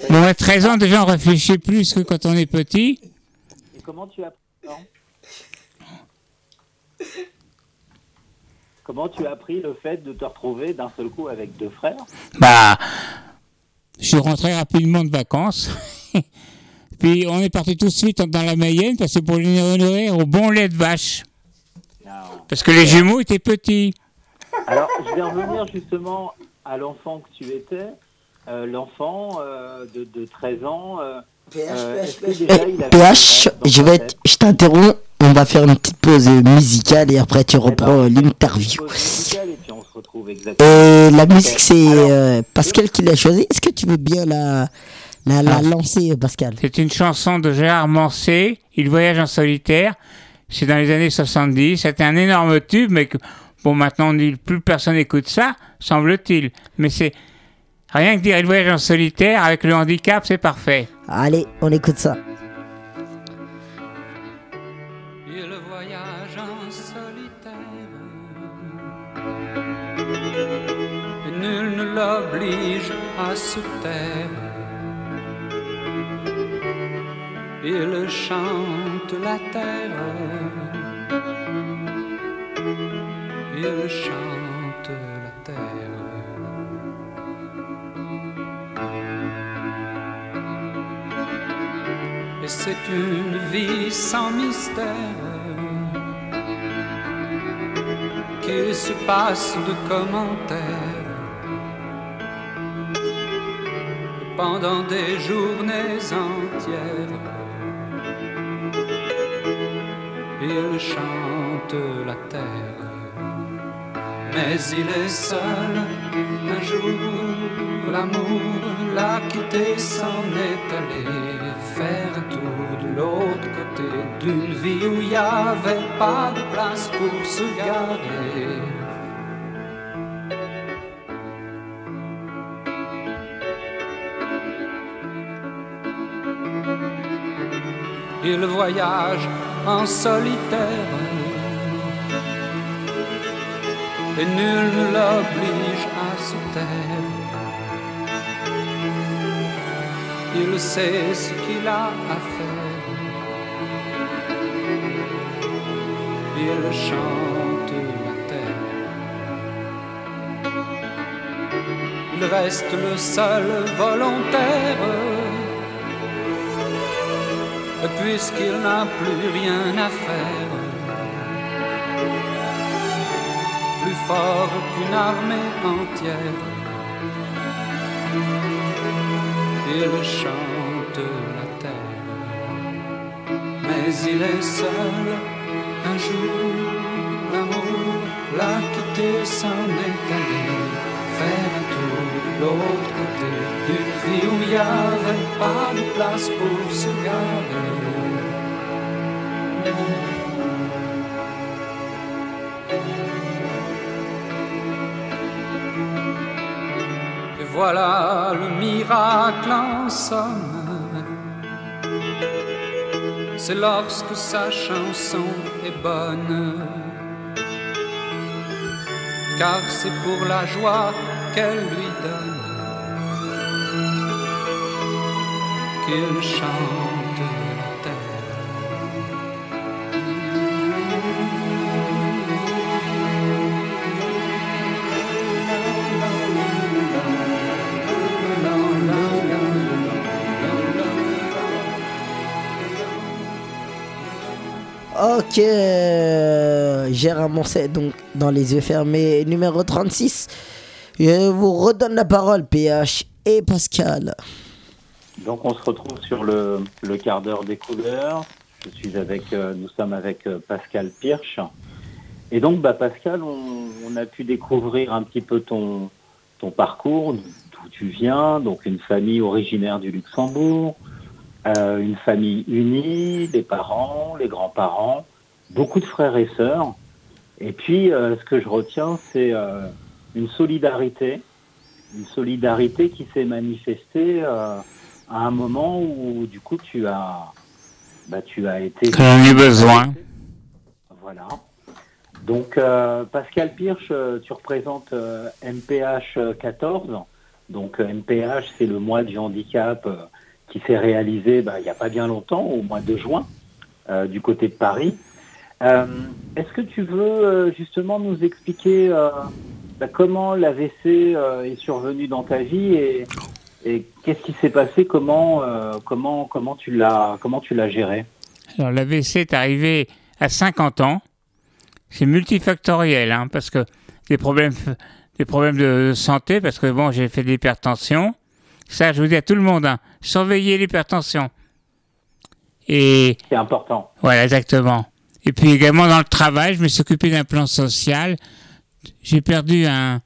Bon, à 13 ans, déjà, on réfléchit plus que quand on est petit. Et comment tu as Comment tu as appris le fait de te retrouver d'un seul coup avec deux frères? Bah, je suis rentré rapidement de vacances. (laughs) Puis on est parti tout de suite dans la Mayenne parce que pour les nourrir au bon lait de vache. Parce que les jumeaux étaient petits. Alors, je vais revenir justement à l'enfant que tu étais. Euh, l'enfant euh, de, de 13 ans. euh, euh, il PH, dans je vais, je t'interromps. On va faire une petite pause musicale et après tu reprends euh, l'interview. Retrouve exactement. Et la musique, c'est euh, Pascal qui l'a choisi. Est-ce que tu veux bien la, la, la Ah. lancer, Pascal? C'est une chanson de Gérard Manset, Il voyage en solitaire. C'est dans les années 70. C'était un énorme tube, mais que, bon, maintenant on dit plus personne n'écoute ça, semble-t-il. Mais c'est rien que dire Il voyage en solitaire avec le handicap, c'est parfait. Allez, on écoute ça. L'oblige à se taire. Il chante la terre, il chante la terre. Et c'est une vie sans mystère qui se passe de commentaires pendant des journées entières. Il chante la terre, mais il est seul. Un jour, l'amour l'a quitté, s'en est allé faire un tour de l'autre côté d'une vie où il n'y avait pas de place pour se Il voyage en solitaire et nul ne l'oblige à se taire. Il sait ce qu'il a à faire. Il chante la terre. Il reste le seul volontaire. Puisqu'il n'a plus rien à faire, plus fort qu'une armée entière, il chante la terre. Mais il est seul, un jour, l'amour l'a quitté, est allé, faire un tour l'autre vie où il n'y avait pas de place pour se garer. Et voilà le miracle en somme. C'est lorsque sa chanson est bonne. Car c'est pour la joie qu'elle lui donne qu'il chante. Ok, euh, Gérard Moncet, donc dans les yeux fermés, numéro 36. Je vous redonne la parole, PH et Pascal. Donc on se retrouve sur le, le quart d'heure des couleurs. Je suis avec, euh, nous sommes avec euh, Pascal Pirch. Et donc bah, Pascal, on, on a pu découvrir un petit peu ton, ton parcours, d'où tu viens, donc une famille originaire du Luxembourg, euh, une famille unie, les parents, les grands-parents, beaucoup de frères et sœurs. Et puis euh, ce que je retiens, c'est euh, une solidarité, une solidarité qui s'est manifestée à un moment où du coup tu as, bah, tu as été. Qu'on a eu besoin. Voilà. Donc euh, Pascal Pirch, euh, tu représentes euh, MPH 14. Donc euh, MPH, c'est le mois du handicap euh, qui s'est réalisé bah, il n'y a pas bien longtemps, au mois de juin, euh, du côté de Paris. Euh, Est-ce que tu veux euh, justement nous expliquer euh, bah, comment l'AVC euh, est survenu dans ta vie et, Et qu'est-ce qui s'est passé? Comment, euh, comment, comment tu l'as comment tu l'as géré? Alors l'AVC est arrivé à 50 ans. C'est multifactoriel, hein, parce que des problèmes, des problèmes de santé, parce que bon, j'ai fait de l'hypertension. Ça, je vous dis à tout le monde, hein, surveillez l'hypertension. Et C'est important. voilà, exactement. Et puis également dans le travail, je me suis occupé d'un plan social. J'ai perdu un,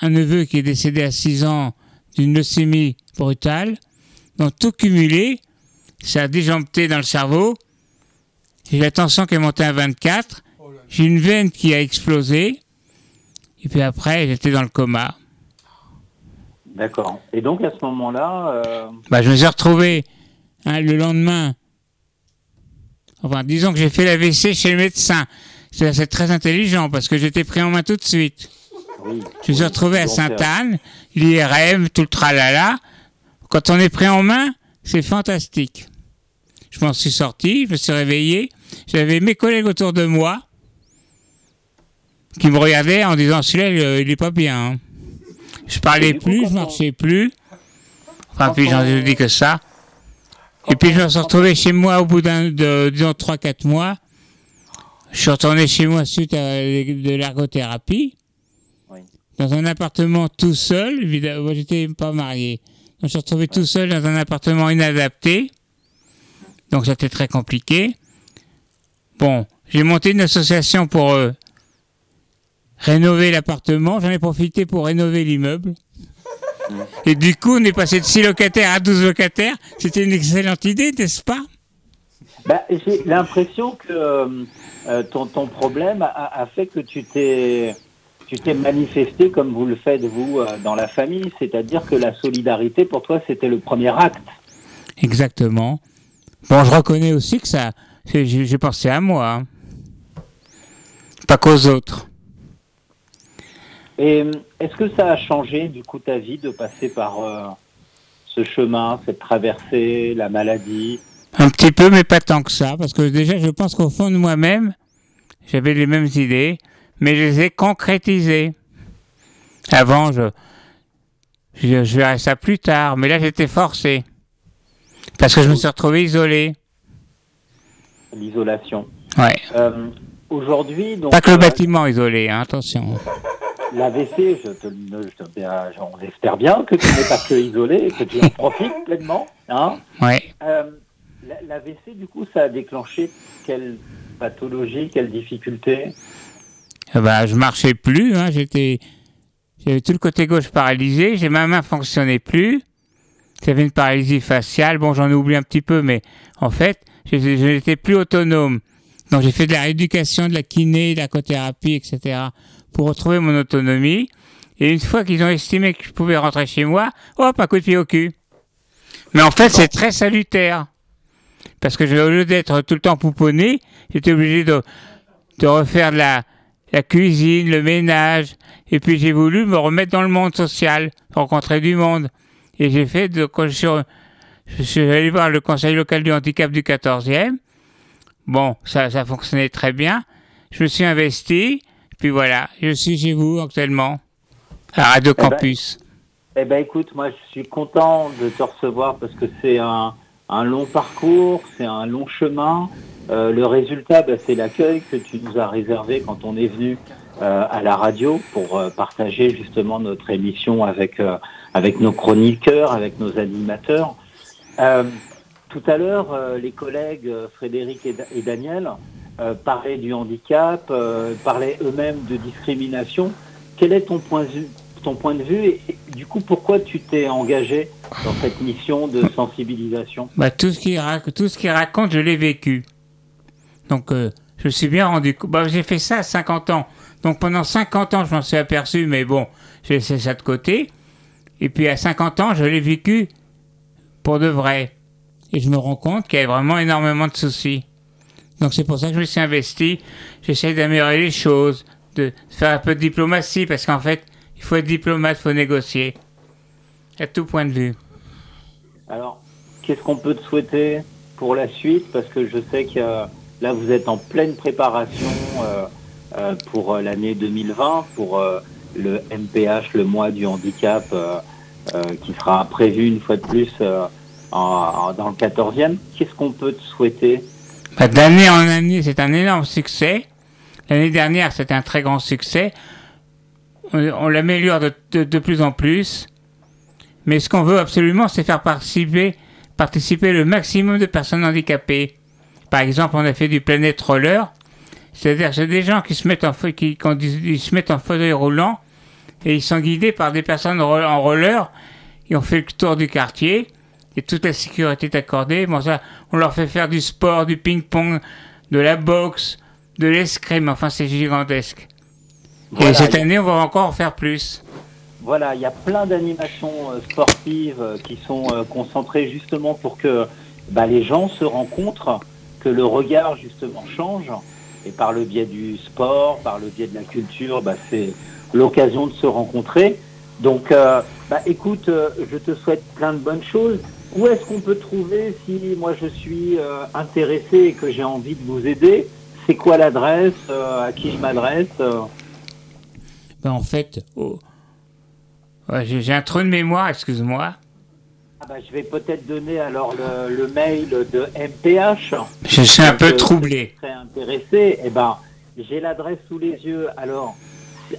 un neveu qui est décédé à 6 ans d'une leucémie brutale. Donc tout cumulé, ça a déjambé dans le cerveau. J'ai la tension qui est montée à 24. J'ai une veine qui a explosé. Et puis après, j'étais dans le coma. D'accord. Et donc à ce moment-là, euh, Bah, je me suis retrouvé hein, le lendemain. Enfin, disons que j'ai fait l'AVC chez le médecin. C'est c'est très intelligent parce que j'étais pris en main tout de suite. Je me suis retrouvé à euh, Sainte-Anne, l'IRM, tout le tralala. Quand on est pris en main, c'est fantastique. Je m'en suis sorti, je me suis réveillé. J'avais mes collègues autour de moi qui me regardaient en disant celui-là, il, il est pas bien. hein. Je parlais plus, je marchais plus. Enfin, puis j'en ai dit que ça. Et puis je me suis retrouvé chez moi au bout d'un, de, disons, 3-4 mois. Je suis retourné chez moi suite à de l'ergothérapie. Dans un appartement tout seul, évidemment, moi j'étais pas marié. Donc je me suis retrouvé tout seul dans un appartement inadapté. Donc c'était très compliqué. Bon, j'ai monté une association pour euh, rénover l'appartement. J'en ai profité pour rénover l'immeuble. (laughs) Et du coup, on est passé de 6 locataires à 12 locataires. C'était une excellente idée, n'est-ce pas? Bah, j'ai l'impression que euh, euh, ton, ton problème a, a fait que tu t'es tu t'es manifesté comme vous le faites vous euh, dans la famille, c'est-à-dire que la solidarité pour toi c'était le premier acte. Exactement. Bon, je reconnais aussi que ça. J'ai pensé à moi. hein. Pas qu'aux autres. Et est-ce que ça a changé du coup ta vie de passer par euh, ce chemin, cette traversée, la maladie? Un petit peu, mais pas tant que ça. Parce que déjà, je pense qu'au fond de moi-même, j'avais les mêmes idées, mais je les ai concrétisées. Avant, je, je, je verrai ça plus tard. Mais là, j'étais forcé. Parce que je me suis retrouvé isolé. l'isolation Ouais. Euh, Aujourd'hui, donc Pas que le euh, bâtiment isolé, hein, attention. l'AVC, je te, je te- bien, on espère bien que tu n'es pas que isolé et que tu en profites pleinement. Hein Ouais. Euh, la- L'AVC, du coup, ça a déclenché quelle pathologie, quelle difficulté? Eh ben, je marchais plus, hein, j'étais, j'avais tout le côté gauche paralysé, j'ai ma main fonctionnait plus, j'avais une paralysie faciale, bon, j'en ai oublié un petit peu, mais en fait, je, je n'étais plus autonome. Donc, j'ai fait de la rééducation, de la kiné, de la cothérapie, etc., pour retrouver mon autonomie. Et une fois qu'ils ont estimé que je pouvais rentrer chez moi, hop, un coup de pied au cul. Mais en fait, c'est très salutaire. Parce que je- au lieu d'être tout le temps pouponné, j'étais obligé de, de refaire de la, la cuisine, le ménage. Et puis j'ai voulu me remettre dans le monde social, rencontrer du monde. Et j'ai fait, de, quand je suis, je suis allé voir le conseil local du handicap du 14e. Bon, ça, ça fonctionnait très bien. Je me suis investi. Puis voilà, je suis chez vous actuellement, à Radio ben, Campus. Eh ben, écoute, moi, je suis content de te recevoir parce que c'est un, un long parcours, c'est un long chemin. Euh, le résultat, ben, c'est l'accueil que tu nous as réservé quand on est venu euh, à la radio pour euh, partager justement notre émission avec, euh, avec nos chroniqueurs, avec nos animateurs. Euh, tout à l'heure, les collègues Frédéric et, Da- et Daniel parlaient du handicap, parlaient eux-mêmes de discrimination. Quel est ton point de vue, ton point de vue et, du coup, pourquoi tu t'es engagé dans cette mission de sensibilisation? Bah, tout ce tout ce qu'il raconte, je l'ai vécu. Donc, euh, je me suis bien rendu compte. Bah, j'ai fait ça à 50 ans. Donc, pendant 50 ans, je m'en suis aperçu, mais bon, j'ai laissé ça de côté. Et puis, à 50 ans, je l'ai vécu pour de vrai. Et je me rends compte qu'il y a vraiment énormément de soucis. Donc, c'est pour ça que je me suis investi. J'essaie d'améliorer les choses, de faire un peu de diplomatie, parce qu'en fait, il faut être diplomate, il faut négocier. À tout point de vue. Alors, qu'est-ce qu'on peut te souhaiter pour la suite? Parce que je sais que euh, là, vous êtes en pleine préparation euh, euh, pour euh, l'année 2020, pour le MPH, le mois du handicap, qui sera prévu une fois de plus dans le 14e. Qu'est-ce qu'on peut te souhaiter? Bah, D'année en année, c'est un énorme succès. L'année dernière, c'était un très grand succès. On, l'améliore de, plus en plus. Mais ce qu'on veut absolument, c'est faire participer, participer le maximum de personnes handicapées. Par exemple, on a fait du Planet Roller. C'est-à-dire c'est des gens qui se mettent en, qui, se mettent en fauteuil roulant et ils sont guidés par des personnes en roller. Ils ont fait le tour du quartier et toute la sécurité est accordée. Bon, ça, on leur fait faire du sport, du ping-pong, de la boxe, de l'escrime. Enfin, c'est gigantesque. et cette année, on va encore en faire plus. Voilà, il y a plein d'animations euh, sportives euh, qui sont euh, concentrées justement pour que bah, les gens se rencontrent, que le regard justement change. Et par le biais du sport, par le biais de la culture, bah, c'est l'occasion de se rencontrer. Donc, bah, écoute, je te souhaite plein de bonnes choses. Où est-ce qu'on peut trouver si moi je suis euh, intéressé et que j'ai envie de vous aider? C'est quoi l'adresse euh, À qui je m'adresse euh? ben, En fait, oh. j'ai un trou de mémoire, excuse-moi. Ah bah, je vais peut-être donner alors le, mail de MPH. Je suis un peu troublé. Je serais intéressé. Eh ben, j'ai l'adresse sous les yeux. Alors,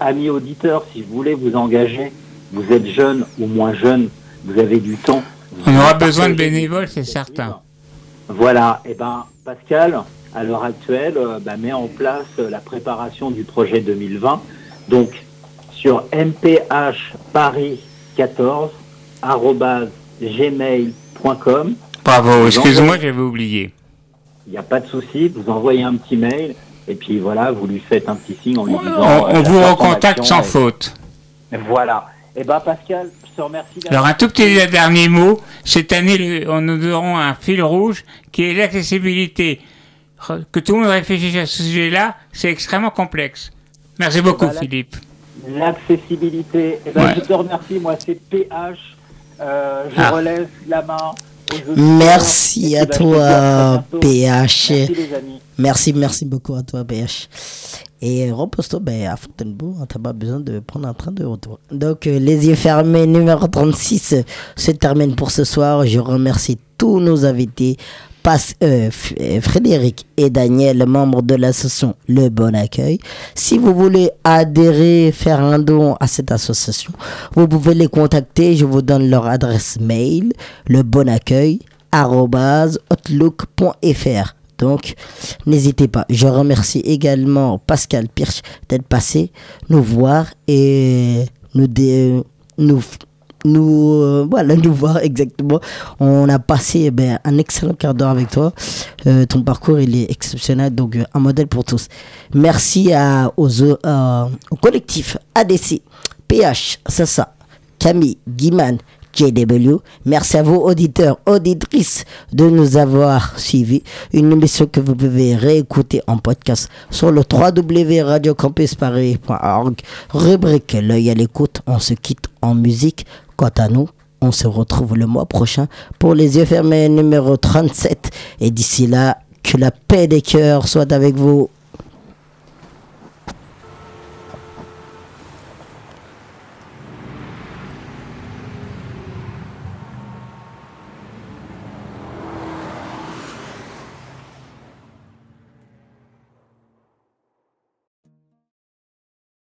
amis auditeurs, si vous voulez vous engager, vous êtes jeune ou moins jeune, vous avez du temps, on aura besoin de bénévoles, c'est certain. Voilà, eh ben Pascal, à l'heure actuelle, euh, bah, met en place euh, la préparation du projet 2020. Donc, sur mphparis14 gmail.com. Bravo, excuse-moi, j'avais oublié. Il n'y a pas de souci, vous envoyez un petit mail et puis voilà, vous lui faites un petit signe en lui disant. On, on vous recontacte sans faute. Voilà. Et eh ben Pascal, alors un tout petit dernier mot. Cette année, on nous aurons un fil rouge qui est l'accessibilité. Que tout le monde réfléchisse à ce sujet-là, c'est extrêmement complexe. Merci beaucoup, Philippe. L'accessibilité. Eh ben, Je te remercie. Moi, c'est PH. Euh, je ah. relève la main. Merci à ben, toi, PH. Merci, merci beaucoup à toi, PH. Et repose-toi ben, à Fontainebleau, hein, tu n'as pas besoin de prendre un train de retour. Donc, euh, les yeux fermés, numéro 36 euh, se termine pour ce soir. Je remercie tous nos invités, euh, Frédéric et Daniel, membres de l'association Le Bon Accueil. Si vous voulez adhérer, faire un don à cette association, vous pouvez les contacter. Je vous donne leur adresse mail, le bon accueil, donc, n'hésitez pas. Je remercie également Pascal Pirch d'être passé nous voir et nous, nous, euh, voilà, (laughs) nous voir exactement. On a passé eh ben, un excellent quart d'heure avec toi. Euh, ton parcours, il est exceptionnel, donc euh, un modèle pour tous. Merci à, aux, au collectif ADC, PH, Sassa, Camille, Guiman, JW. Merci à vous, auditeurs, auditrices, de nous avoir suivis. Une émission que vous pouvez réécouter en podcast sur le www.radiocampusparis.org. Rubrique L'œil à l'écoute. On se quitte en musique. Quant à nous, on se retrouve le mois prochain pour les yeux fermés numéro 37. Et d'ici là, que la paix des cœurs soit avec vous.